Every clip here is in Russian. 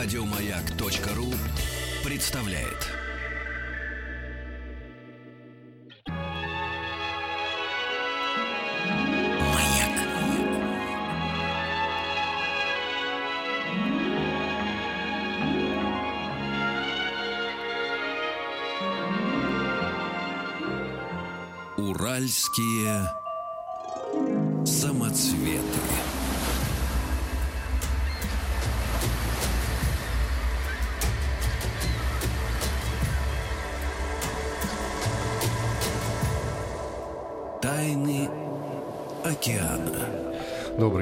Радиомаяк.ру представляет. Маяк. Уральские самоцветы.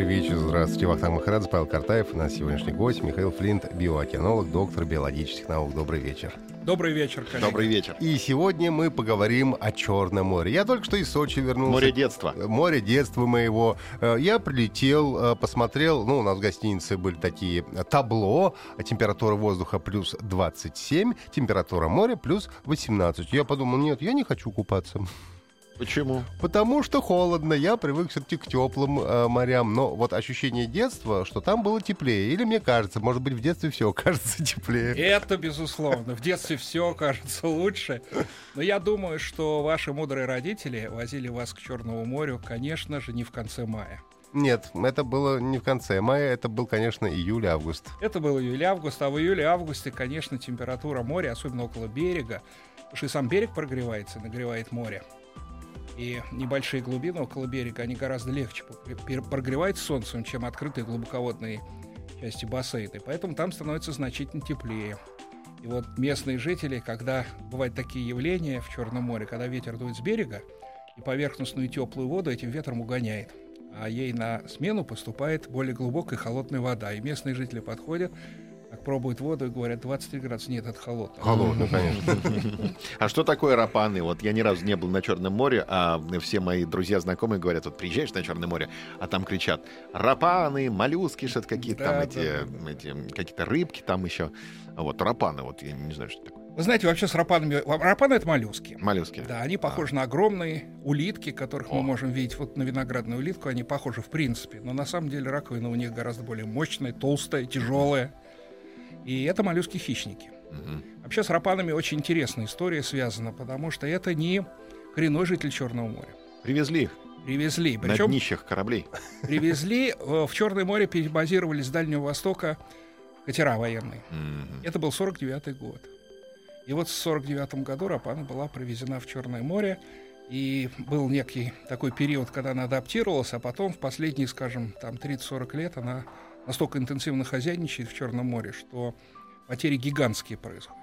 Вечер, здравствуйте. Вахтанг Махарадзе, Павел Картаев. У нас сегодняшний гость Михаил Флинт, биоокеанолог, доктор биологических наук. Добрый вечер. Добрый вечер, коллеги. Добрый вечер. И сегодня мы поговорим о Черном море. Я только что из Сочи вернулся. Море детства. Море детства моего. Э, Я прилетел, э, посмотрел, ну, у нас в гостинице были такие табло, температура воздуха плюс 27, температура моря плюс 18. Я подумал, нет, я не хочу купаться. Почему? Потому что холодно, я привык все-таки к теплым э, морям. Но вот ощущение детства, что там было теплее. Или мне кажется, может быть, в детстве все кажется теплее. Это безусловно. В детстве все кажется лучше. Но я думаю, что ваши мудрые родители возили вас к Черному морю, конечно же, не в конце мая. Нет, это было не в конце мая, это был, конечно, июль-август. Это был июль-август, а в июле-августе, конечно, температура моря, особенно около берега, потому что и сам берег прогревается, нагревает море. И небольшие глубины около берега, они гораздо легче пр- прогреваются солнцем, чем открытые глубоководные части бассейна. Поэтому там становится значительно теплее. И вот местные жители, когда бывают такие явления в Черном море, когда ветер дует с берега, и поверхностную теплую воду этим ветром угоняет. А ей на смену поступает более глубокая холодная вода. И местные жители подходят, пробуют воду и говорят, 23 градуса. Нет, это холодно. Холодно, конечно. А что такое рапаны? Вот я ни разу не был на Черном море, а все мои друзья, знакомые говорят, вот приезжаешь на Черное море, а там кричат рапаны, моллюски, что-то какие-то там эти, какие-то рыбки там еще. А Вот рапаны, вот я не знаю, что такое. Вы знаете, вообще с рапанами... Рапаны — это моллюски. Моллюски. Да, они похожи на огромные улитки, которых мы О. можем видеть. Вот на виноградную улитку они похожи в принципе. Но на самом деле раковина у них гораздо более мощная, толстая, тяжелая. И это моллюски-хищники. Мгм. Вообще с рапанами очень интересная история связана, потому что это не коренной житель Черного моря. Привезли их Привезли. на Причем днищах кораблей. привезли э, в Черное море, перебазировались с Дальнего Востока катера военные. Мгм. Это был 49 год. И вот в 49 году Рапана была привезена в Черное море, и был некий такой период, когда она адаптировалась, а потом в последние, скажем, там 30-40 лет она настолько интенсивно хозяйничает в Черном море, что потери гигантские происходят.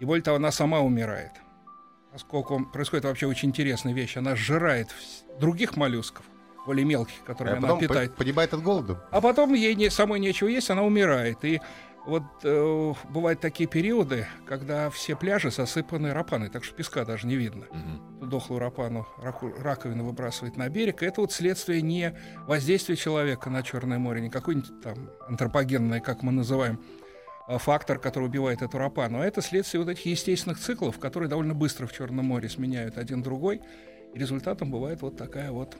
И более того, она сама умирает. Поскольку происходит вообще очень интересная вещь, она сжирает других моллюсков, более мелких, А которыми она питает. по- погибает от голода. А потом ей не, самой нечего есть, она умирает. И вот э, бывают такие периоды, когда все пляжи засыпаны рапаной, так что песка даже не видно. Мгм. Дохлую рапану раку- раковину выбрасывает на берег. И это вот следствие не воздействия человека на Черное море, не какой-нибудь там антропогенный, как мы называем, а, фактор, который убивает эту рапану, а это следствие вот этих естественных циклов, которые довольно быстро в Черном море сменяют один другой. И результатом бывает вот такая вот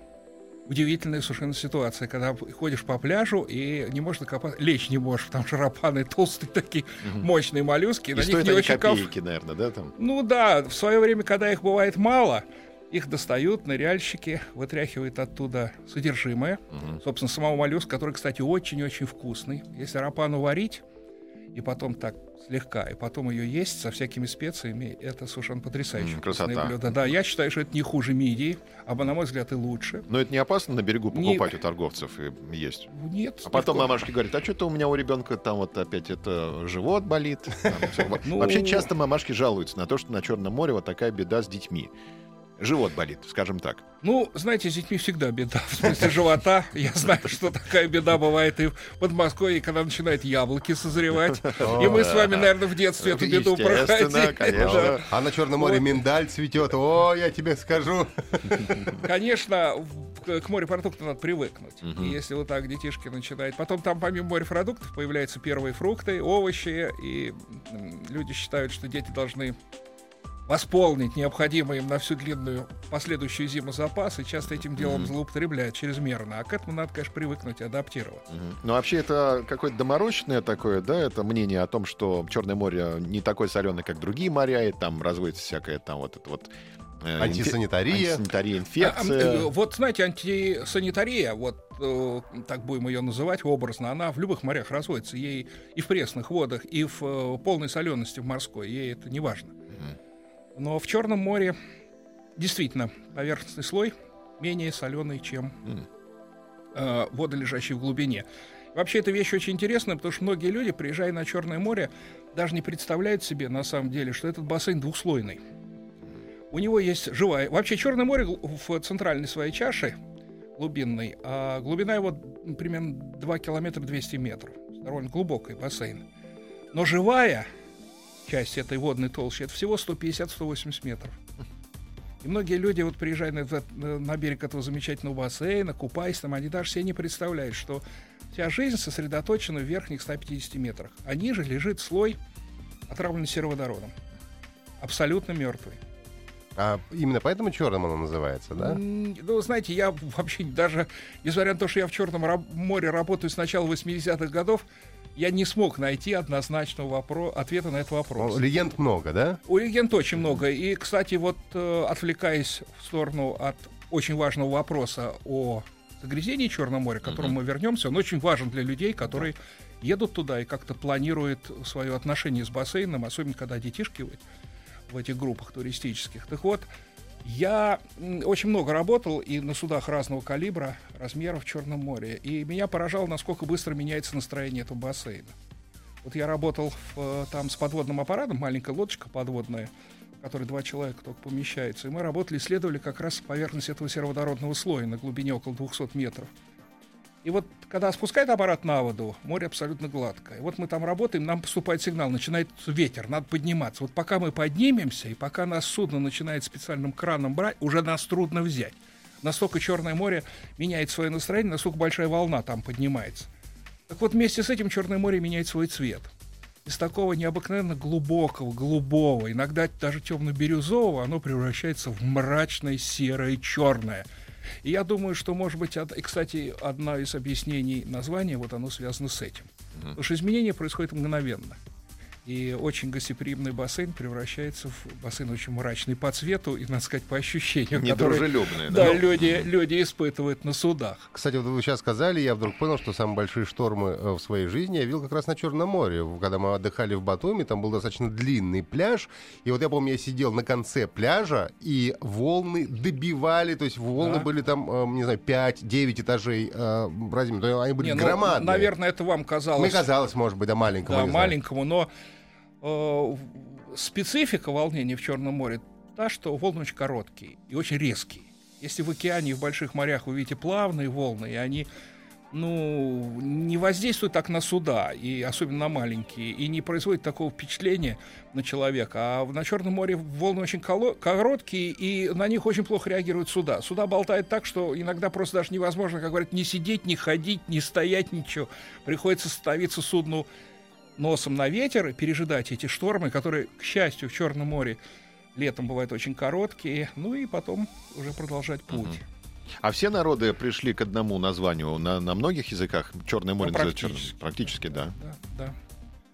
удивительная совершенно ситуация, когда ходишь по пляжу и не можешь докопаться, лечь не можешь, потому что рапаны толстые такие, Мгм. мощные моллюски, И на них не очень копейки, наверное, да, там? Ну да, в свое время, когда их бывает мало, их достают, ныряльщики вытряхивают оттуда содержимое. Мгм. Собственно, самого моллюска, который, кстати, очень-очень вкусный. Если рапану варить, и потом так слегка, и потом ее есть со всякими специями, это совершенно потрясающе вкусное красота. блюдо. Да, я считаю, что это не хуже мидии, а на мой взгляд и лучше. Но это не опасно на берегу Не- покупать у торговцев и есть? Нет. А потом легко. мамашки говорят, а что-то у меня у ребенка там вот опять это живот болит. Ну- Вообще часто мамашки жалуются на то, что на Черном море вот такая беда с детьми. Живот болит, скажем так. Ну, знаете, с детьми всегда беда. В смысле живота. Я знаю, что такая беда бывает и в Подмосковье, когда начинают яблоки созревать. И мы с вами, наверное, в детстве эту беду проходили. А на Черном море миндаль цветет. О, я тебе скажу. Конечно, к морепродуктам надо привыкнуть. И если вот так детишки начинают... Потом там помимо морепродуктов появляются первые фрукты, овощи, и люди считают, что дети должны восполнить необходимые им на всю длинную последующую зиму запасы, часто этим делом Мгм. злоупотребляют чрезмерно. А к этому надо, конечно, привыкнуть, адаптироваться. Мгм. Ну, вообще, это какое-то доморощенное такое, да, это мнение о том, что Черное море не такое соленое, как другие моря, и там разводится всякая там вот это вот... э, Антисанитария. Антисанитария, А, а, инфекция. э, вот, знаете, антисанитария, вот э, так будем ее называть образно, она в любых морях разводится. Ей и в пресных водах, и в э, полной солености в морской. Ей это не важно. Но в Черном море действительно поверхностный слой менее соленый, чем э, воды, лежащие в глубине. Вообще, эта вещь очень интересная, потому что многие люди, приезжая на Черное море, даже не представляют себе, на самом деле, что этот бассейн двухслойный. У него есть живая... Вообще, Черное море в центральной своей чаше глубинной, а глубина его примерно 2 километра 200 метров. Довольно глубокий бассейн. Но живая часть этой водной толщи, это всего 150-180 метров. И многие люди, вот приезжая на, этот- на берег этого замечательного бассейна, купаясь там, они даже себе не представляют, что вся жизнь сосредоточена в верхних 150 метрах. А ниже лежит слой, отравленный сероводородом. Абсолютно мертвый. А именно поэтому черным оно называется, да? Ну, знаете, я вообще даже, несмотря на то, что я в Черном море работаю с начала 80-х годов, я не смог найти однозначного вопро- ответа на этот вопрос. Ну, Легенд много, да? У легенд очень много. И, кстати, вот э, отвлекаясь в сторону от очень важного вопроса о загрязнении Черного моря, к которому мы вернемся, он очень важен для людей, которые едут туда и как-то планируют свое отношение с бассейном, особенно когда детишки в этих группах туристических. Так вот, я очень много работал и на судах разного калибра, размеров в Черном море. И меня поражало, насколько быстро меняется настроение этого бассейна. Вот я работал в, э, там с подводным аппаратом, маленькая лодочка подводная, в которой два человека только помещаются. И мы работали, исследовали как раз поверхность этого сероводородного слоя на глубине около 200 метров. И вот когда спускает аппарат на воду, море абсолютно гладкое. Вот мы там работаем, нам поступает сигнал, начинает ветер, надо подниматься. Вот пока мы поднимемся, и пока нас судно начинает специальным краном брать, уже нас трудно взять. Настолько Черное море меняет свое настроение, настолько большая волна там поднимается. Так вот, вместе с этим Черное море меняет свой цвет. Из такого необыкновенно глубокого, голубого, иногда даже темно-бирюзового, оно превращается в мрачное, серое, черное. И я думаю, что, может быть, од- и, кстати, одна из объяснений названия, вот оно связано с этим. Потому что изменение происходит мгновенно. И очень гостеприимный бассейн превращается в бассейн очень мрачный по цвету и, надо сказать, по ощущениям, которые Недружелюбные, да, да? люди, люди испытывают на судах. Кстати, вот вы сейчас сказали, я вдруг понял, что самые большие штормы э, в своей жизни я видел как раз на Черном море. Когда мы отдыхали в Батуми, там был достаточно длинный пляж. И вот я помню, я сидел на конце пляжа, и волны добивали, то есть волны Да. были там, э, не знаю, 5-9 этажей э, есть Они были Не, ну, громадные. наверное, это вам казалось, Мне казалось, может быть, да, маленькому. да, маленькому, но э, специфика волнений в Черном море та, что волны очень короткие и очень резкие. Если в океане и в больших морях вы видите плавные волны, и они ну, не воздействуют так на суда, и особенно на маленькие, и не производят такого впечатления на человека. А на Черном море волны очень короткие, и на них очень плохо реагируют суда. Суда болтают так, что иногда просто даже невозможно, как говорят, не сидеть, не ходить, не стоять, ничего. Приходится становиться судну носом на ветер и пережидать эти штормы, которые, к счастью, в Черном море летом бывают очень короткие, ну и потом уже продолжать путь. А все народы пришли к одному названию на, на многих языках. Черное море Ну, называется практически. черным. Практически, да. Да, да.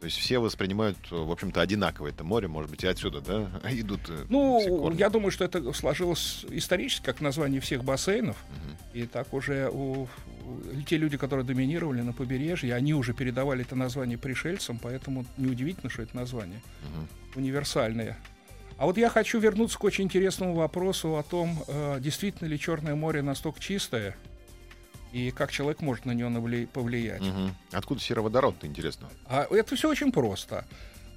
То есть все воспринимают, э, в общем-то, одинаково это море, может быть, и отсюда, да, идут. э, Ну, я думаю, что это сложилось исторически как название всех бассейнов. И так уже у, у- те люди, которые доминировали на побережье, они уже передавали это название пришельцам, поэтому неудивительно, что это название Мгм. универсальное. А вот я хочу вернуться к очень интересному вопросу о том, э, действительно ли Черное море настолько чистое, и как человек может на навли- повлиять. Мгм. Откуда сероводород-то, интересно? А это все очень просто.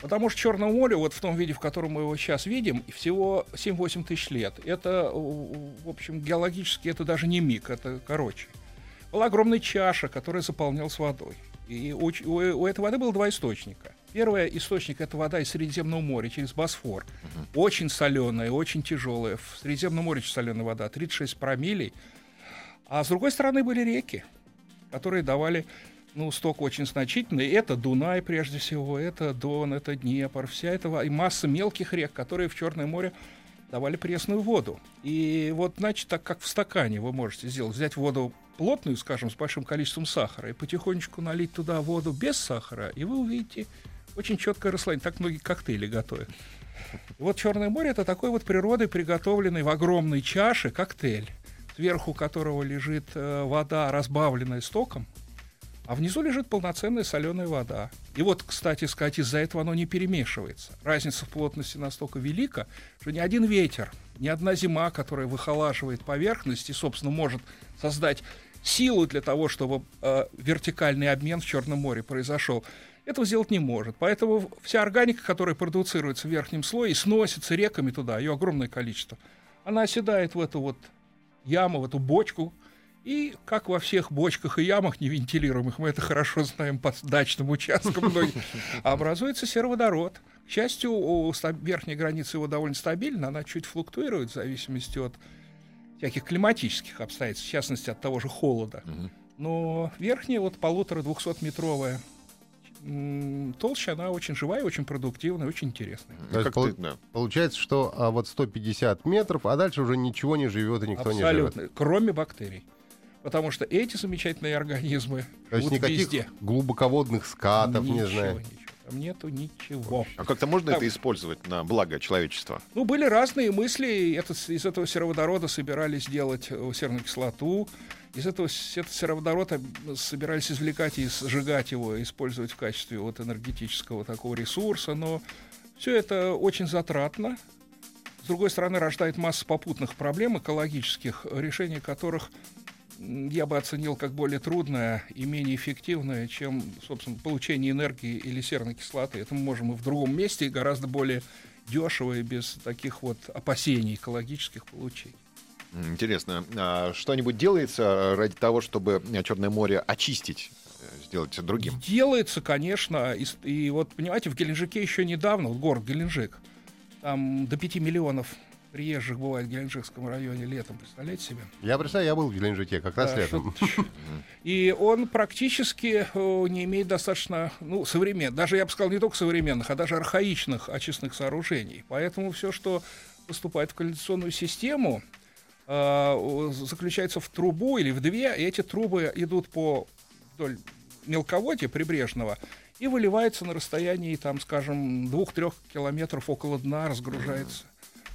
Потому что Черное море, вот в том виде, в котором мы его сейчас видим, всего 7-8 тысяч лет. Это, в общем, геологически это даже не миг, это короче. Была огромная чаша, которая заполнялась водой. И у, у- у этой воды было два источника. Первый источник это вода из Средиземного моря через Босфор. Очень соленая, очень тяжелая. В Средиземном море соленая вода, 36 промиллей. А с другой стороны были реки, которые давали ну, сток очень значительный. Это Дунай, прежде всего, это Дон, это Днепр, вся эта и масса мелких рек, которые в Черное море давали пресную воду. И вот, значит, так как в стакане вы можете сделать, взять воду плотную, скажем, с большим количеством сахара, и потихонечку налить туда воду без сахара, и вы увидите очень четкое расслоение. Так многие коктейли готовят. И вот Черное море это такой вот природой приготовленный в огромной чаше коктейль, сверху которого лежит э, вода, разбавленная стоком, а внизу лежит полноценная соленая вода. И вот, кстати сказать, из-за этого оно не перемешивается. Разница в плотности настолько велика, что ни один ветер, ни одна зима, которая выхолаживает поверхность и, собственно, может создать силу для того, чтобы э, вертикальный обмен в Черном море произошел, этого сделать не может. Поэтому вся органика, которая продуцируется в верхнем слое и сносится реками туда, ее огромное количество, она оседает в эту вот яму, в эту бочку, и, как во всех бочках и ямах невентилируемых, мы это хорошо знаем по дачным участкам, образуется сероводород. К счастью, у верхней границы его довольно стабильна, она чуть флуктуирует в зависимости от всяких климатических обстоятельств, в частности, от того же холода. Но верхняя, вот полутора-двухсотметровая толща, она очень живая, очень продуктивная, очень интересная. То есть, пол- да. Получается, что а, вот 150 метров, а дальше уже ничего не живет и никто Абсолютно, не живет. кроме бактерий. Потому что эти замечательные организмы То есть никаких везде. глубоководных скатов, ничего, не знаю. Ничего. Там нету ничего. А как-то можно Там- это использовать на благо человечества? Ну, были разные мысли. Это, из этого сероводорода собирались делать э, серную кислоту. Из этого этот сероводород об- собирались извлекать и сжигать его, использовать в качестве вот энергетического такого ресурса. Но все это очень затратно. С другой стороны, рождает массу попутных проблем экологических, решение которых я бы оценил как более трудное и менее эффективное, чем, собственно, получение энергии или серной кислоты. Это мы можем и в другом месте, и гораздо более дешево и без таких вот опасений экологических получить. Интересно, а что-нибудь делается ради того, чтобы Черное море очистить, э, сделать другим? Делается, конечно, и, и вот, понимаете, в Геленджике еще недавно, вот город Геленджик, там до 5 миллионов приезжих бывает в Геленджикском районе летом, представляете себе? Я представляю, я был в Геленджике как раз Да, летом. И он практически э, не имеет достаточно, ну, современных, даже я бы сказал, не только современных, а даже архаичных очистных сооружений. Поэтому все, что поступает в канализационную систему, э, заключается в трубу или в две, и эти трубы идут по вдоль мелководья прибрежного и выливается на расстоянии, там, скажем, двух-трех километров около дна, разгружается.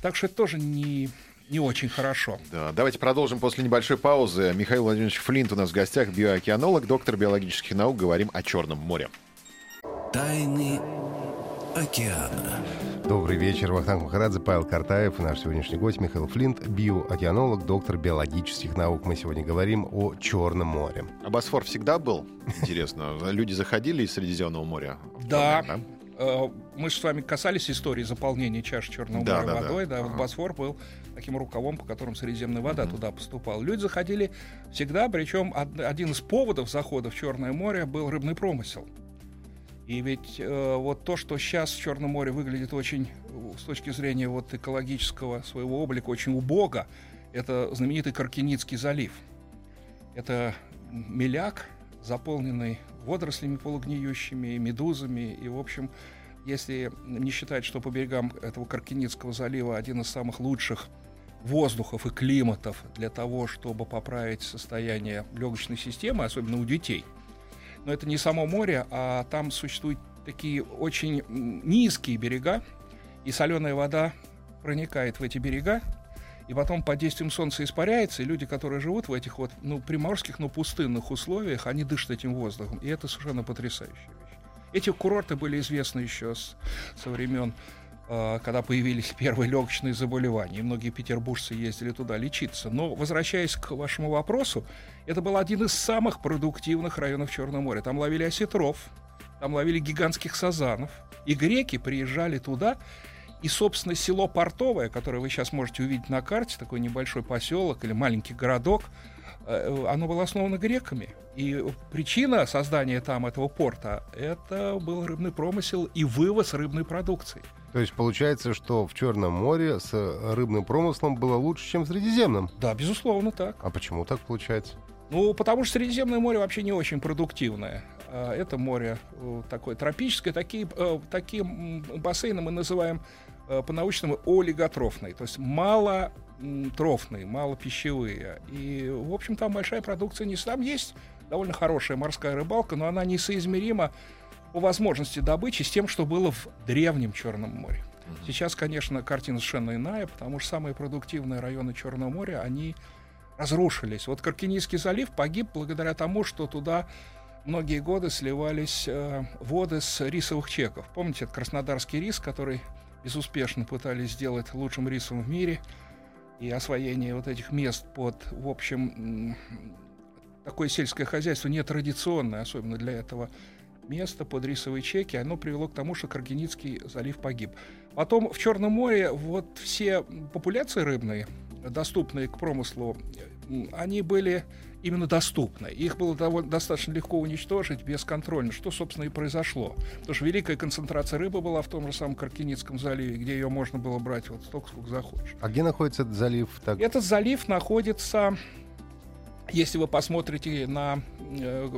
Так что это тоже не, не очень хорошо. Да, давайте продолжим после небольшой паузы. Михаил Владимирович Флинт у нас в гостях, биоокеанолог, доктор биологических наук. Говорим о Черном море. Тайны океана. Добрый вечер, Вахтанг Махарадзе, Павел Картаев и наш сегодняшний гость Михаил Флинт, биоокеанолог, доктор биологических наук. Мы сегодня говорим о Черном море. А Босфор всегда был? Интересно. Люди заходили из Средиземного моря? Да. Да? Мы же с вами касались истории заполнения чаш Черного Да, моря да, да. водой. Да, вот Ага. Босфор был таким рукавом, по которому средиземная вода туда поступала. Люди заходили всегда, причем од- один из поводов захода в Черное море был рыбный промысел. И ведь э, вот то, что сейчас в Черном море выглядит очень, э, с точки зрения вот экологического своего облика, очень убого, это знаменитый Каркиницкий залив. Это меляк, заполненный водорослями полугниющими, медузами. И, в общем, если не считать, что по берегам этого Каркиницкого залива один из самых лучших воздухов и климатов для того, чтобы поправить состояние легочной системы, особенно у детей. Но это не само море, а там существуют такие очень низкие берега, и соленая вода проникает в эти берега, и потом под действием солнца испаряется, и люди, которые живут в этих вот, ну, приморских, но пустынных условиях, они дышат этим воздухом, и это совершенно потрясающая вещь. Эти курорты были известны еще с, со времен, э, когда появились первые легочные заболевания, и многие петербуржцы ездили туда лечиться. Но, возвращаясь к вашему вопросу, это был один из самых продуктивных районов Черного моря. Там ловили осетров, там ловили гигантских сазанов, и греки приезжали туда, и, собственно, село Портовое, которое вы сейчас можете увидеть на карте, такой небольшой поселок или маленький городок, оно было основано греками. И причина создания там этого порта — это был рыбный промысел и вывоз рыбной продукции. То есть получается, что в Черном море с рыбным промыслом было лучше, чем в Средиземном. Да, безусловно, так. А почему так получается? Ну, потому что Средиземное море вообще не очень продуктивное. А, Это море э, такое тропическое. Такие, э, такие бассейны мы называем э, по-научному олиготрофные. То есть мало трофные, мало пищевые. И, в общем, там большая продукция не... Там есть довольно хорошая морская рыбалка, но она несоизмерима по возможности добычи с тем, что было в древнем Черном море. Сейчас, конечно, картина совершенно иная, потому что самые продуктивные районы Черного моря, они разрушились. Вот Каркинийский залив погиб благодаря тому, что туда многие годы сливались э, воды с рисовых чеков. Помните, это краснодарский рис, который безуспешно пытались сделать лучшим рисом в мире. И освоение вот этих мест под, в общем, такое сельское хозяйство нетрадиционное, особенно для этого места под рисовые чеки, оно привело к тому, что Каргиницкий залив погиб. Потом в Черном море вот все популяции рыбные, доступные к промыслу, они были именно доступны. Их было довольно, достаточно легко уничтожить бесконтрольно, что, собственно, и произошло. Потому что великая концентрация рыбы была в том же самом Каркиницком заливе, где ее можно было брать вот столько, сколько захочешь. А где находится этот залив? Так, Этот залив находится, если вы посмотрите на э,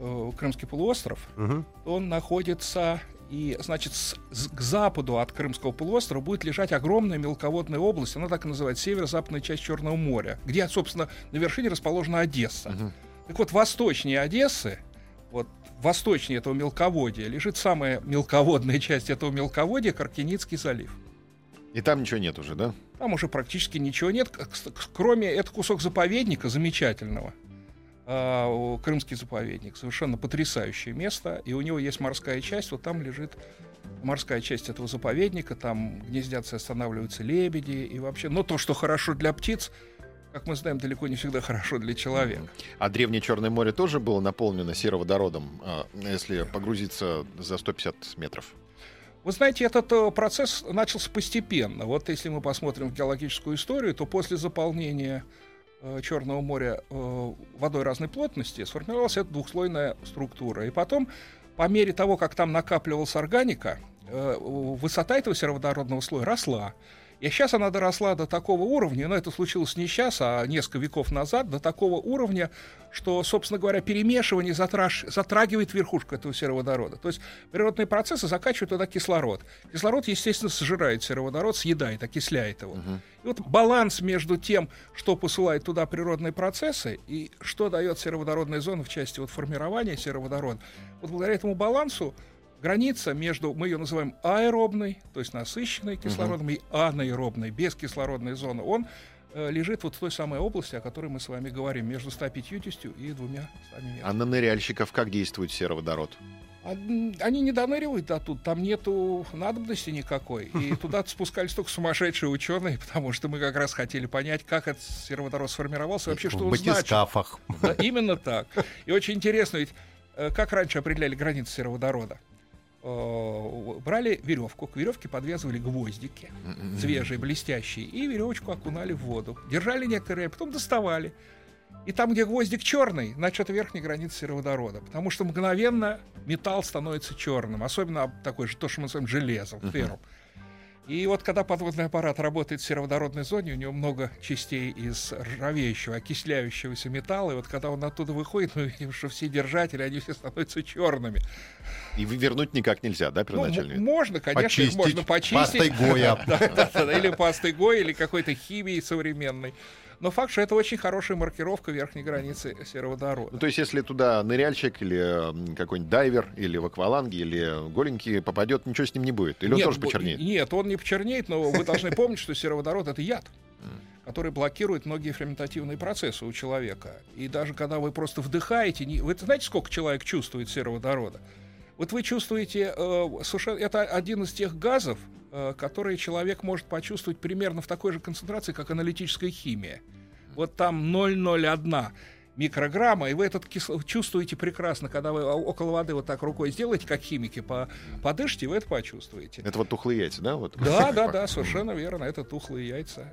э, Крымский полуостров, Мгм. он находится и, значит, с- с- к западу от Крымского полуострова будет лежать огромная мелководная область, она так и называется, северо-западная часть Черного моря, где, собственно, на вершине расположена Одесса. Мгм. Так вот, восточнее Одессы, вот восточнее этого мелководья, лежит самая мелководная часть этого мелководья, Каркиницкий залив. И там ничего нет уже, да? Там уже практически ничего нет, кроме это кусок заповедника замечательного. А, Крымский заповедник. Совершенно потрясающее место. И у него есть морская часть. Вот там лежит морская часть этого заповедника. Там гнездятся и останавливаются лебеди. И вообще, но то, что хорошо для птиц, как мы знаем, далеко не всегда хорошо для человека. А древнее Черное море тоже было наполнено сероводородом, а, если погрузиться за 150 метров? Вы знаете, этот э, процесс начался постепенно. Вот если мы посмотрим в геологическую историю, то после заполнения Черного моря э, водой разной плотности сформировалась эта двухслойная структура. И потом, по мере того, как там накапливалась органика, э, высота этого сероводородного слоя росла. И сейчас она доросла до такого уровня, но это случилось не сейчас, а несколько веков назад, до такого уровня, что, собственно говоря, перемешивание затраж- затрагивает верхушку этого сероводорода. То есть природные процессы закачивают туда кислород. Кислород, естественно, сожирает сероводород, съедает, окисляет его. И вот баланс между тем, что посылает туда природные процессы, и что дает сероводородная зона в части вот формирования сероводорода, вот благодаря этому балансу граница между, мы ее называем аэробной, то есть насыщенной кислородом, и анаэробной, бескислородной зоной, он э, лежит вот в той самой области, о которой мы с вами говорим, между 150 и 200 метрами. А на ныряльщиков как действует сероводород? А, Они не доныривают до тут, там нету надобности никакой. И туда спускались только сумасшедшие ученые, потому что мы как раз хотели понять, как этот сероводород сформировался, вообще, что в он значит. Да, именно так. И очень интересно, ведь э, как раньше определяли границы сероводорода? Э, Брали веревку, к веревке подвязывали гвоздики, свежие, блестящие, и веревочку окунали в воду. Держали некоторое время, потом доставали. И там, где гвоздик черный, значит, это верхняя граница сероводорода. Потому что мгновенно металл становится черным. Особенно такой же, то, что мы называем железом, феррум. И вот когда подводный аппарат работает в сероводородной зоне, у него много частей из ржавеющего, окисляющегося металла. И вот когда он оттуда выходит, мы видим, что все держатели, они все становятся черными. И вернуть никак нельзя, да, Ну, первоначально? можно, конечно, их Почистить можно почистить. пастой Гоя. Или пастой Гоя, или какой-то химией современной. Но факт, что это очень хорошая маркировка верхней границы Ну, сероводорода. то есть, если туда ныряльщик или какой-нибудь дайвер, или в акваланге, или голенький попадет, ничего с ним не будет? Или он тоже почернеет? Нет, он не почернеет, но вы должны помнить, что сероводород — это яд, который блокирует многие ферментативные процессы у человека. И даже когда вы просто вдыхаете, не- вы знаете, сколько человек чувствует сероводорода? Вот вы чувствуете, э, совершенно- это один из тех газов, которые человек может почувствовать примерно в такой же концентрации, как аналитическая химия. Вот там 0,01 микрограмма, и вы этот кисло- чувствуете прекрасно, когда вы около воды вот так рукой сделаете, как химики, по, подышите, вы это почувствуете. Это вот тухлые яйца, да? Вот? Да, да, да, совершенно верно. Это тухлые яйца.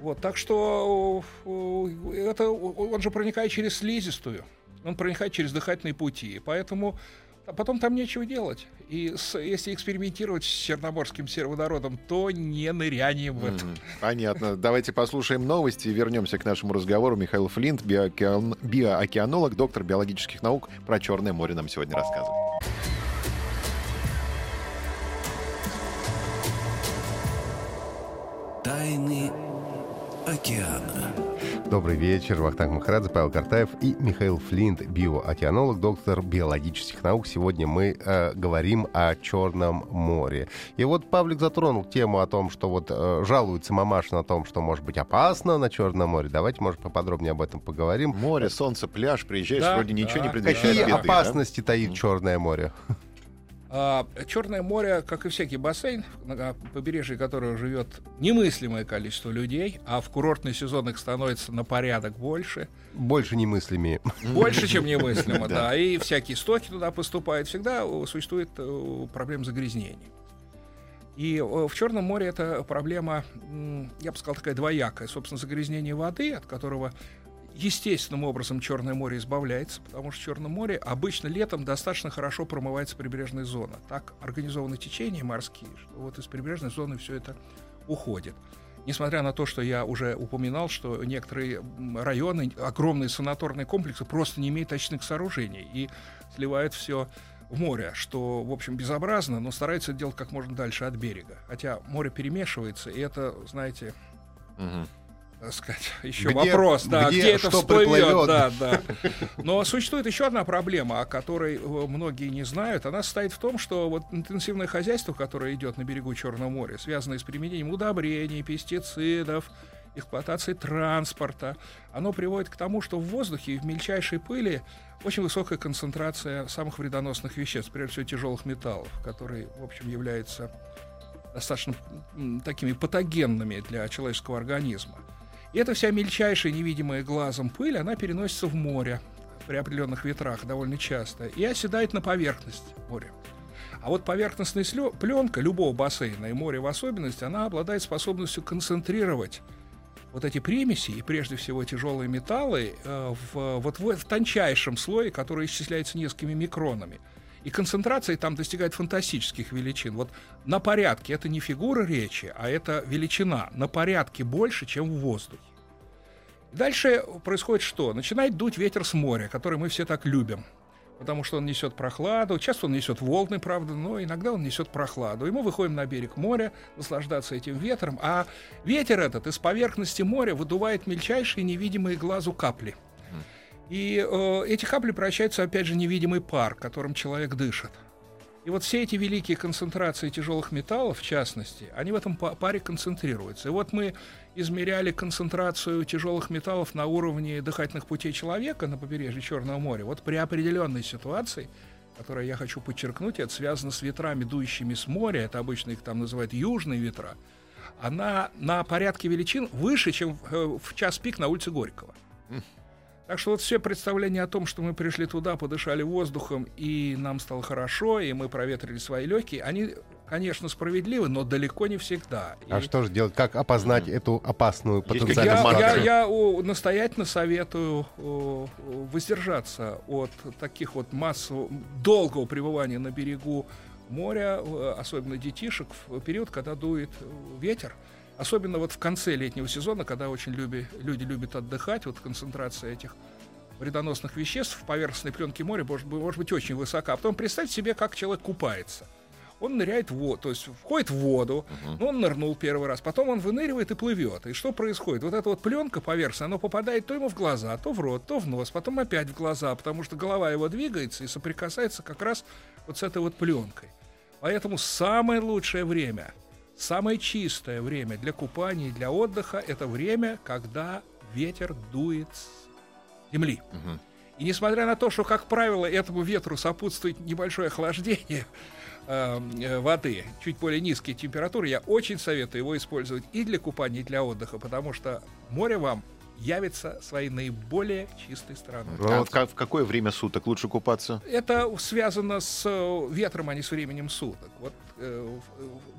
Вот, так что это он же проникает через слизистую, он проникает через дыхательные пути, поэтому а потом там нечего делать. И с, если экспериментировать с черноморским сероводородом, то не нырянем в это. Понятно. Давайте послушаем новости и вернемся к нашему разговору. Михаил Флинт, биоокеан- биоокеанолог, доктор биологических наук, про Черное море нам сегодня рассказывает. Тайны океана. Добрый вечер. Вахтанг Махарадзе, Павел Картаев и Михаил Флинт, биоокеанолог, доктор биологических наук. Сегодня мы э, говорим о Черном море. И вот Павлик затронул тему о том, что вот э, жалуется мамаша на том, что может быть опасно на Черном море. Давайте, может, поподробнее об этом поговорим. Море, солнце, пляж, приезжаешь, Да, вроде ничего да. не предвещает Какие беды, да? опасности таит Черное море? А, Черное море, как и всякий бассейн, на побережье которого живет немыслимое количество людей, а в курортный сезон их становится на порядок больше, Больше немыслими. больше, чем немыслимо, Да. и всякие стоки туда поступают, всегда существует э, проблема загрязнения. И в Черном море эта проблема, я бы сказал, такая двоякая. Собственно, загрязнение воды, от которого естественным образом Черное море избавляется, потому что в Черном море обычно летом достаточно хорошо промывается прибрежная зона. Так организованы течения морские, что вот из прибрежной зоны все это уходит. Несмотря на то, что я уже упоминал, что некоторые районы, огромные санаторные комплексы просто не имеют очных сооружений и сливают все в море, что, в общем, безобразно, но стараются делать как можно дальше от берега. Хотя море перемешивается, и это, знаете, Мгм. Так сказать, еще Где- вопрос, да, где где, это что всплывет, приплывет. да, да. Но существует еще одна проблема, о которой э, многие не знают. Она состоит в том, что вот интенсивное хозяйство, которое идет на берегу Черного моря, связанное с применением удобрений, пестицидов, эксплуатацией транспорта, оно приводит к тому, что в воздухе и в мельчайшей пыли очень высокая концентрация самых вредоносных веществ, прежде всего тяжелых металлов, которые, в общем, являются достаточно такими патогенными для человеческого организма. И эта вся мельчайшая, невидимая глазом пыль, она переносится в море при определенных ветрах довольно часто и оседает на поверхность моря. А вот поверхностная пленка любого бассейна, и моря в особенности, она обладает способностью концентрировать вот эти примеси, и прежде всего тяжелые металлы, э, в, вот в, в тончайшем слое, который исчисляется несколькими микронами. И концентрация там достигает фантастических величин. Вот на порядке, это не фигура речи, а это величина, на порядке больше, чем в воздухе. Дальше происходит что? Начинает дуть ветер с моря, который мы все так любим. Потому что он несет прохладу. Часто он несет волны, правда, но иногда он несет прохладу. И мы выходим на берег моря, наслаждаться этим ветром. А ветер этот из поверхности моря выдувает мельчайшие невидимые глазу капли. И э, эти капли превращаются, опять же, невидимый пар, которым человек дышит. И вот все эти великие концентрации тяжелых металлов, в частности, они в этом па- паре концентрируются. И вот мы измеряли концентрацию тяжелых металлов на уровне дыхательных путей человека на побережье Черного моря. Вот при определенной ситуации, которую я хочу подчеркнуть, это связано с ветрами, дующими с моря, это обычно их там называют южные ветра, она на порядке величин выше, чем э, в час пик на улице Горького. Так что вот все представления о том, что мы пришли туда, подышали воздухом, и нам стало хорошо, и мы проветрили свои легкие, они, конечно, справедливы, но далеко не всегда. А И что же делать? Как опознать эту опасную потенциальную я, я, я, о, настоятельно советую о, воздержаться от таких вот массового, долгого пребывания на берегу моря, особенно детишек, в период, когда дует ветер. Особенно вот в конце летнего сезона, когда очень люби, люди любят отдыхать, вот концентрация этих вредоносных веществ в поверхностной пленке моря может, быть- может быть очень высока. А потом представьте себе, как человек купается. Он ныряет в воду, то есть входит в воду, ну, он нырнул первый раз, потом он выныривает и плывет. И что происходит? Вот эта вот пленка поверхностная, она попадает то ему в глаза, то в рот, то в нос, потом опять в глаза, потому что голова его двигается и соприкасается как раз вот с этой вот пленкой. Поэтому самое лучшее время, самое чистое время для купания и для отдыха – это время, когда ветер дует с земли. Мгм. И несмотря на то, что, как правило, этому ветру сопутствует небольшое охлаждение э, э, воды, чуть более низкие температуры, я очень советую его использовать и для купания, и для отдыха, потому что море вам явится своей наиболее чистой стороной. Ну, А вот в, ка- в какое время суток лучше купаться? Это связано с э, ветром, а не с временем суток. Вот э,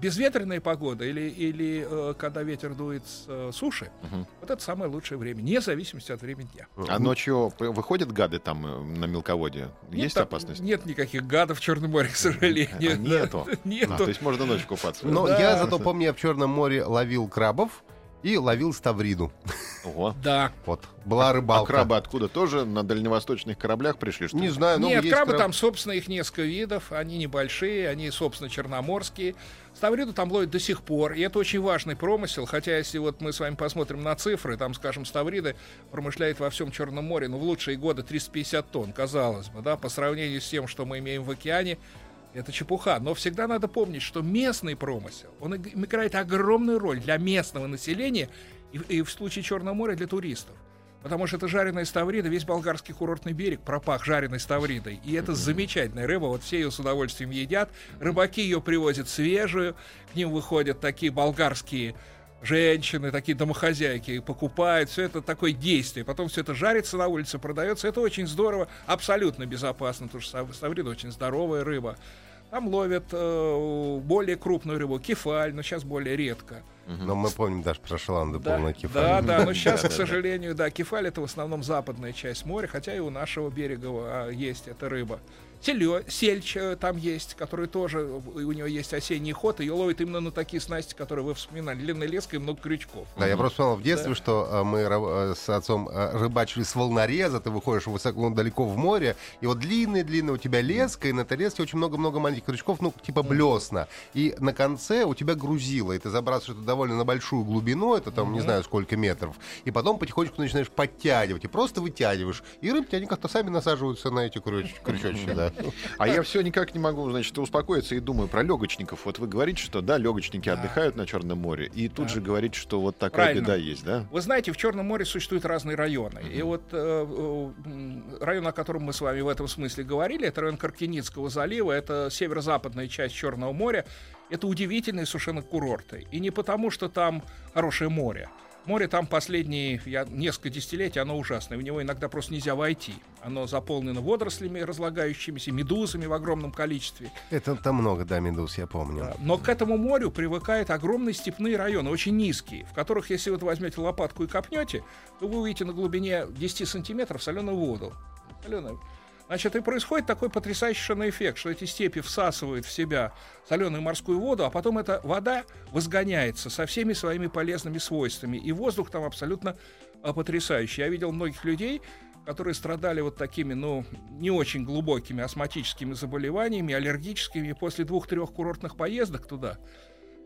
безветренная погода или, или э, когда ветер дует с э, суши, Мгм. вот это самое лучшее время, вне зависимости от времени дня. А ночью выходят гады там э, на мелководье? Нет Есть там- опасность? Нет никаких гадов в Черном море, к сожалению. А, нету? Нету. А, то есть можно ночью купаться? Но Да. я зато помню, я в Черном море ловил крабов и ловил ставриду. Ого. Да. Вот. Была А рыбалка. крабы откуда? Тоже на дальневосточных кораблях пришли? Что Не знаю, но Нет, есть крабы краб- там, собственно, их несколько видов. Они небольшие, они, собственно, черноморские. Ставриду там ловят до сих пор. И это очень важный промысел. Хотя, если вот мы с вами посмотрим на цифры, там, скажем, Ставриды промышляет во всем Черном море, ну, в лучшие годы 350 тонн, казалось бы, да, по сравнению с тем, что мы имеем в океане, это чепуха. Но всегда надо помнить, что местный промысел, он иг- играет огромную роль для местного населения и, и в случае Черного моря для туристов. Потому что это жареная ставрида, весь болгарский курортный берег пропах жареной ставридой. И это замечательная рыба, вот все ее с удовольствием едят. Рыбаки ее привозят свежую, к ним выходят такие болгарские женщины, такие домохозяйки, покупают, все это такое действие. Потом все это жарится на улице, продается. Это очень здорово, абсолютно безопасно, потому что став- ставрида очень здоровая рыба. Там ловят э, более крупную рыбу, кефаль, но сейчас более редко. Но мы помним даже про шаланды Да, полная да, кефаль. да, но сейчас, к сожалению, да, кефаль это в основном западная часть моря, хотя и у нашего берега а, есть эта рыба. Селё, сельч э, там есть, который тоже, э, у него есть осенний ход, ее ловит именно на такие снасти, которые вы вспоминали, длинная леска и много крючков. Да, я просто вспомнил в детстве, Да. что э, мы с отцом рыбачили с волнореза, ты выходишь высоко, далеко в море, и вот длинная-длинная у тебя леска, и на этой леске очень много-много маленьких крючков, ну, типа блесна. И на конце у тебя грузило, и ты забрасываешь это довольно на большую глубину, это там не знаю сколько метров, и потом потихонечку начинаешь подтягивать, и просто вытягиваешь, и рыбки, они как-то сами насаживаются на эти крюч- крючочки, да. А я все никак не могу, значит, успокоиться и думаю про легочников. Вот вы говорите, что да, легочники Да. отдыхают на Черном море, и тут Да. же говорите, что вот такая Правильно. беда есть, да? Вы знаете, в Черном море существуют разные районы. И вот э, э, район, о котором мы с вами в этом смысле говорили, это район Каркиницкого залива, это северо-западная часть Черного моря. Это удивительные совершенно курорты. И не потому, что там хорошее море. Море там последние я, несколько десятилетий, оно ужасное. В него иногда просто нельзя войти. Оно заполнено водорослями разлагающимися, медузами в огромном количестве. Это там много, да, медуз, я помню. Да. Но к этому морю привыкают огромные степные районы, очень низкие, в которых, если вот возьмете лопатку и копнете, то вы увидите на глубине 10 сантиметров соленую воду. Соленую. Значит, и происходит такой потрясающий эффект, что эти степи всасывают в себя соленую морскую воду, а потом эта вода возгоняется со всеми своими полезными свойствами. И воздух там абсолютно а, потрясающий. Я видел многих людей, которые страдали вот такими, ну, не очень глубокими астматическими заболеваниями, аллергическими, после двух-трех курортных поездок туда,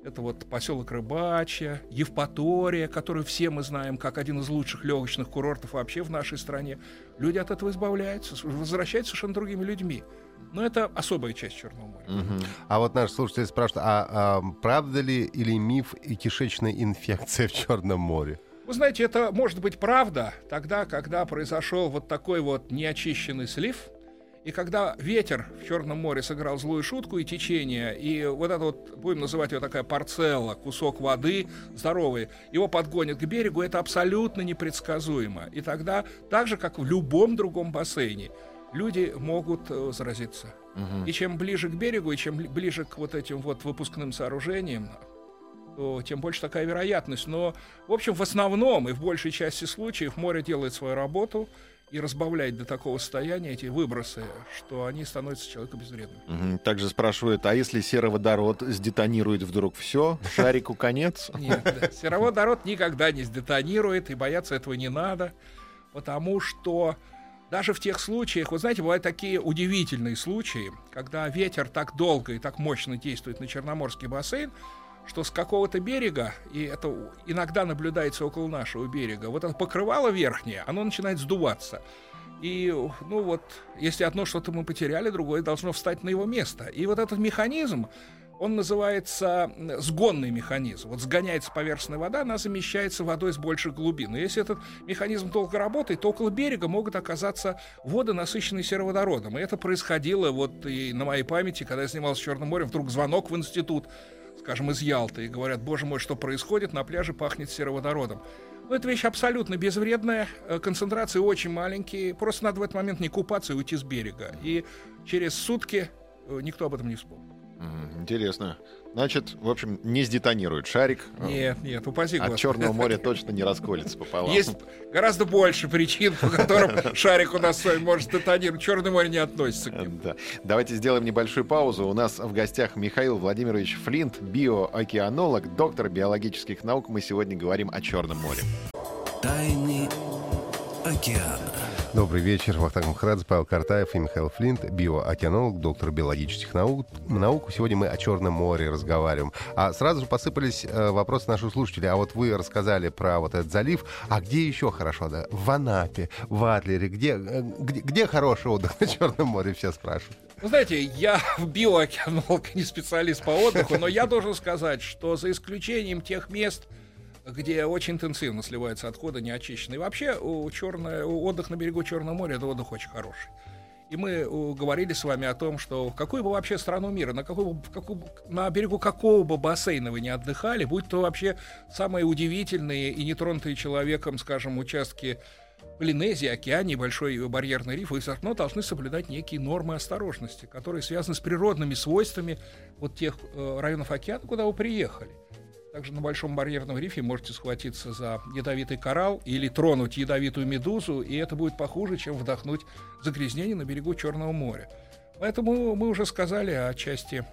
это вот поселок Рыбачья, Евпатория, которую все мы знаем как один из лучших легочных курортов вообще в нашей стране. Люди от этого избавляются, возвращаются совершенно другими людьми. Но это особая часть Черного моря. Мгм. А вот наш слушатель спрашивает, а, а правда ли или миф и кишечная инфекция в Черном море? Вы знаете, это может быть правда тогда, когда произошел вот такой вот неочищенный слив, и когда ветер в Черном море сыграл злую шутку и течение, и вот это вот, будем называть его такая парцелла, кусок воды здоровый, его подгонят к берегу, это абсолютно непредсказуемо. И тогда, так же, как в любом другом бассейне, люди могут э, заразиться. Мгм. И чем ближе к берегу, и чем бли- ближе к вот этим вот выпускным сооружениям, то тем больше такая вероятность. Но, в общем, в основном и в большей части случаев море делает свою работу и разбавляет до такого состояния эти выбросы, что они становятся человеку безвредными. Мгм. Также спрашивают, а если сероводород сдетонирует вдруг все, шарику конец? Нет, да. сероводород никогда не сдетонирует, и бояться этого не надо, потому что даже в тех случаях, вы знаете, бывают такие удивительные случаи, когда ветер так долго и так мощно действует на Черноморский бассейн, что с какого-то берега, и это иногда наблюдается около нашего берега, вот это покрывало верхнее, оно начинает сдуваться. И, ну вот, если одно что-то мы потеряли, другое должно встать на его место. И вот этот механизм, он называется сгонный механизм. Вот сгоняется поверхностная вода, она замещается водой с больших глубин. И если этот механизм долго работает, то около берега могут оказаться воды, насыщенные сероводородом. И это происходило вот и на моей памяти, когда я занимался Черным морем, вдруг звонок в институт. Скажем, из Ялты, и говорят, боже мой, что происходит, на пляже пахнет сероводородом. Ну, это вещь абсолютно безвредная, э, концентрации очень маленькие, просто надо в этот момент не купаться и уйти с берега. И через сутки э, никто об этом не вспомнит. Интересно. Значит, в общем, не сдетонирует шарик. Нет, нет, упаси От. Черного моря точно не расколется пополам. Есть гораздо больше причин, по которым шарик у нас с вами может детонировать. Черное море не относится к ним. Да. Давайте сделаем небольшую паузу. У нас в гостях Михаил Владимирович Флинт, биоокеанолог, доктор биологических наук. Мы сегодня говорим о Черном море. Тайны океана. Добрый вечер. Вахтанг Махарадзе, Павел Картаев и Михаил Флинт, биоокеанолог, доктор биологических наук. наук. Сегодня мы о Черном море разговариваем. А сразу же посыпались э, вопросы наших слушателей. А вот вы рассказали про вот этот залив. А где еще хорошо? Да? В Анапе, в Адлере. Где, э, где, где хороший отдых на Черном море? Все спрашивают. Вы знаете, я биоокеанолог, не специалист по отдыху, но я должен сказать, что за исключением тех мест, где очень интенсивно сливаются отходы неочищенные. Вообще, у черное, отдых на берегу Черного моря это отдых очень хороший. И мы говорили с вами о том, что в какую бы вообще страну мира, на, какой, бы- какую на берегу какого бы бассейна вы не отдыхали, будь то вообще самые удивительные и нетронутые человеком, скажем, участки Полинезии, океане, большой барьерный риф, вы все равно должны соблюдать некие нормы осторожности, которые связаны с природными свойствами вот тех э, районов океана, куда вы приехали. Также на большом барьерном рифе можете схватиться за ядовитый коралл или тронуть ядовитую медузу, и это будет похуже, чем вдохнуть загрязнение на берегу Черного моря. Поэтому мы уже сказали о части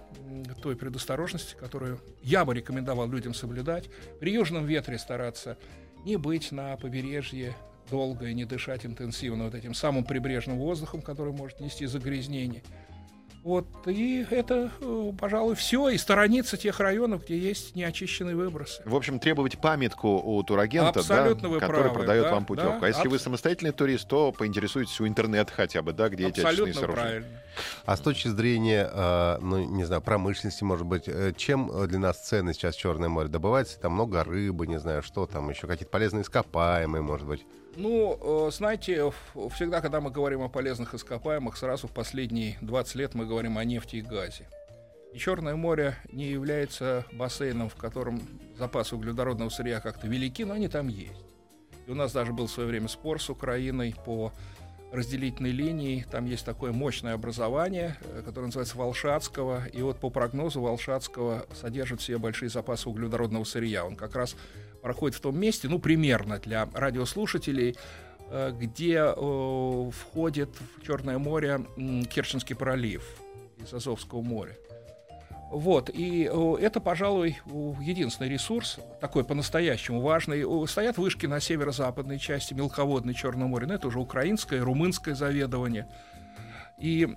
той предосторожности, которую я бы рекомендовал людям соблюдать. При южном ветре стараться не быть на побережье долго и не дышать интенсивно вот этим самым прибрежным воздухом, который может нести загрязнение. Вот, и это, э, пожалуй, все. И сторониться тех районов, где есть неочищенные выбросы. В общем, требовать памятку у турагента, Абсолютно да, вы который правы, продает да, вам путевку. да, а если вы абс- самостоятельный турист, то поинтересуйтесь у интернета хотя бы, да, где эти очистные Абсолютно сооружения. правильно. А с точки зрения, э, ну, не знаю, промышленности, может быть, э, чем для нас ценно сейчас Черное море? Добывается там много рыбы, не знаю, что там, еще какие-то полезные ископаемые, может быть. Ну, э, знаете, всегда, когда мы говорим о полезных ископаемых, сразу в последние 20 лет мы говорим о нефти и газе. И Черное море не является бассейном, в котором запасы углеводородного сырья как-то велики, но они там есть. И у нас даже был в свое время спор с Украиной по разделительной линии. Там есть такое мощное образование, э, которое называется Волшатского. И вот по прогнозу Волшатского содержит в себе большие запасы углеводородного сырья. Он как раз проходит в том месте, ну, примерно для радиослушателей, э, где э, входит в Черное море Керченский пролив из Азовского моря. Вот, и э, это, пожалуй, единственный ресурс, такой по-настоящему важный. Стоят вышки на северо-западной части мелководной Черного моря, но это уже украинское, румынское заведование. И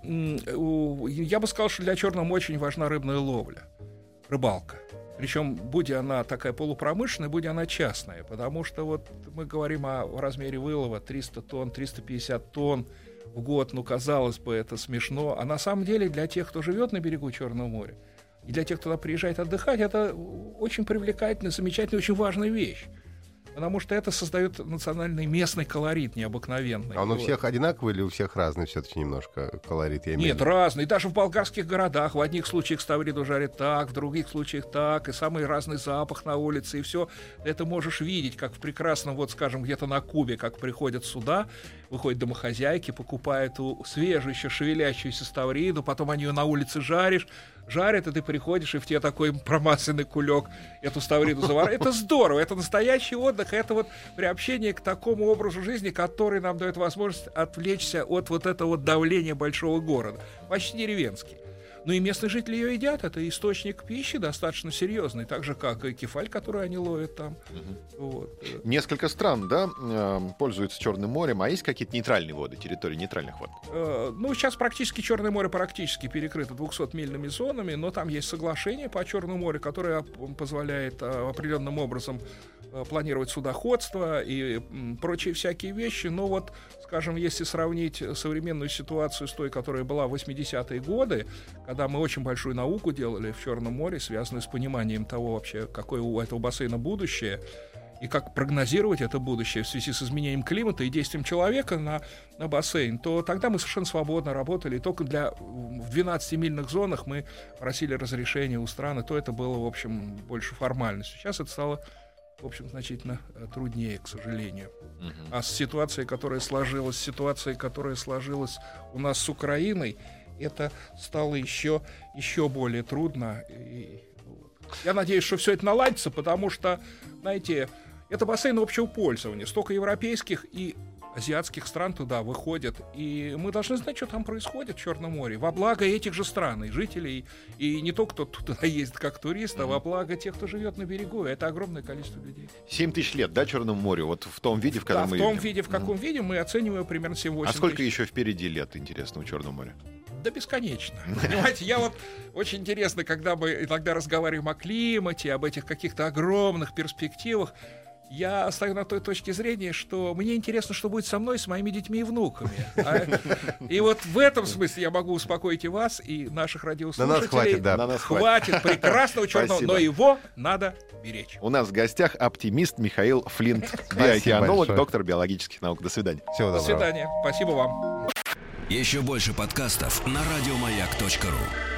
я бы сказал, что для Черного моря очень важна рыбная ловля, рыбалка. Причем, будь она такая полупромышленная, будь она частная, потому что вот мы говорим о размере вылова 300 тонн, 350 тонн в год, ну, казалось бы, это смешно, а на самом деле для тех, кто живет на берегу Черного моря, и для тех, кто туда приезжает отдыхать, это очень привлекательная, замечательная, очень важная вещь. Потому что это создает национальный местный колорит необыкновенный. А он у Вот. всех одинаковый или у всех разный все-таки немножко колорит? Я имею Нет, в виду? разные. Даже в болгарских городах. В одних случаях ставриду жарят так, в других случаях так. И самый разный запах на улице. И все это можешь видеть, как в прекрасном, вот скажем, где-то на Кубе, как приходят сюда, выходят домохозяйки, покупают у свежую еще шевелящуюся ставриду, потом они ее на улице жаришь, жарят, и ты приходишь, и в тебе такой промасленный кулек эту ставриду заворачивает. Это здорово, это настоящий отдых, это вот приобщение к такому образу жизни, который нам дает возможность отвлечься от вот этого давления большого города. Почти деревенский. Ну и местные жители ее едят, это источник пищи достаточно серьезный, так же, как и кефаль, который они ловят там. Вот. э. Несколько стран, да, э, пользуются Черным морем, а есть какие-то нейтральные воды, территории нейтральных вод? Э, Ну, сейчас практически Черное море практически перекрыто 200-мильными зонами, но там есть соглашение по Черному морю, которое позволяет э, определенным образом планировать судоходство и прочие всякие вещи. Но вот, скажем, если сравнить современную ситуацию с той, которая была в 80-е годы, когда мы очень большую науку делали в Черном море, связанную с пониманием того вообще, какое у этого бассейна будущее, и как прогнозировать это будущее в связи с изменением климата и действием человека на, на бассейн, то тогда мы совершенно свободно работали. И только для в 12-мильных зонах мы просили разрешения у страны, то это было, в общем, больше формальностью. Сейчас это стало в общем, значительно э, труднее, к сожалению. Uh-huh. А с ситуацией, которая сложилась, ситуацией, которая сложилась у нас с Украиной, это стало еще, еще более трудно. И, я надеюсь, что все это наладится, потому что, знаете, это бассейн общего пользования. Столько европейских и азиатских стран туда выходят. И мы должны знать, что там происходит в Черном море. Во благо этих же стран и жителей. И не только кто туда ездит как турист, а во благо тех, кто живет на берегу. Это огромное количество людей. 7 тысяч лет, да, Черному морю? Вот в том виде, в котором да, мы в том видим. виде, в каком mm. виде мы оцениваем примерно 7-8 А сколько тысяч. еще впереди лет, интересно, у Черного моря? Да бесконечно. Понимаете, я вот очень интересно, когда мы иногда разговариваем о климате, об этих каких-то огромных перспективах, я стою на той точке зрения, что мне интересно, что будет со мной, с моими детьми и внуками. А, и вот в этом смысле я могу успокоить и вас, и наших радиослушателей. На нас хватит, да. На нас хватит прекрасного черного, Спасибо. но его надо беречь. У нас в гостях оптимист Михаил Флинт, большое. доктор биологических наук. До свидания. Всего До доброго. свидания. Спасибо вам. Еще больше подкастов на радиомаяк.ру.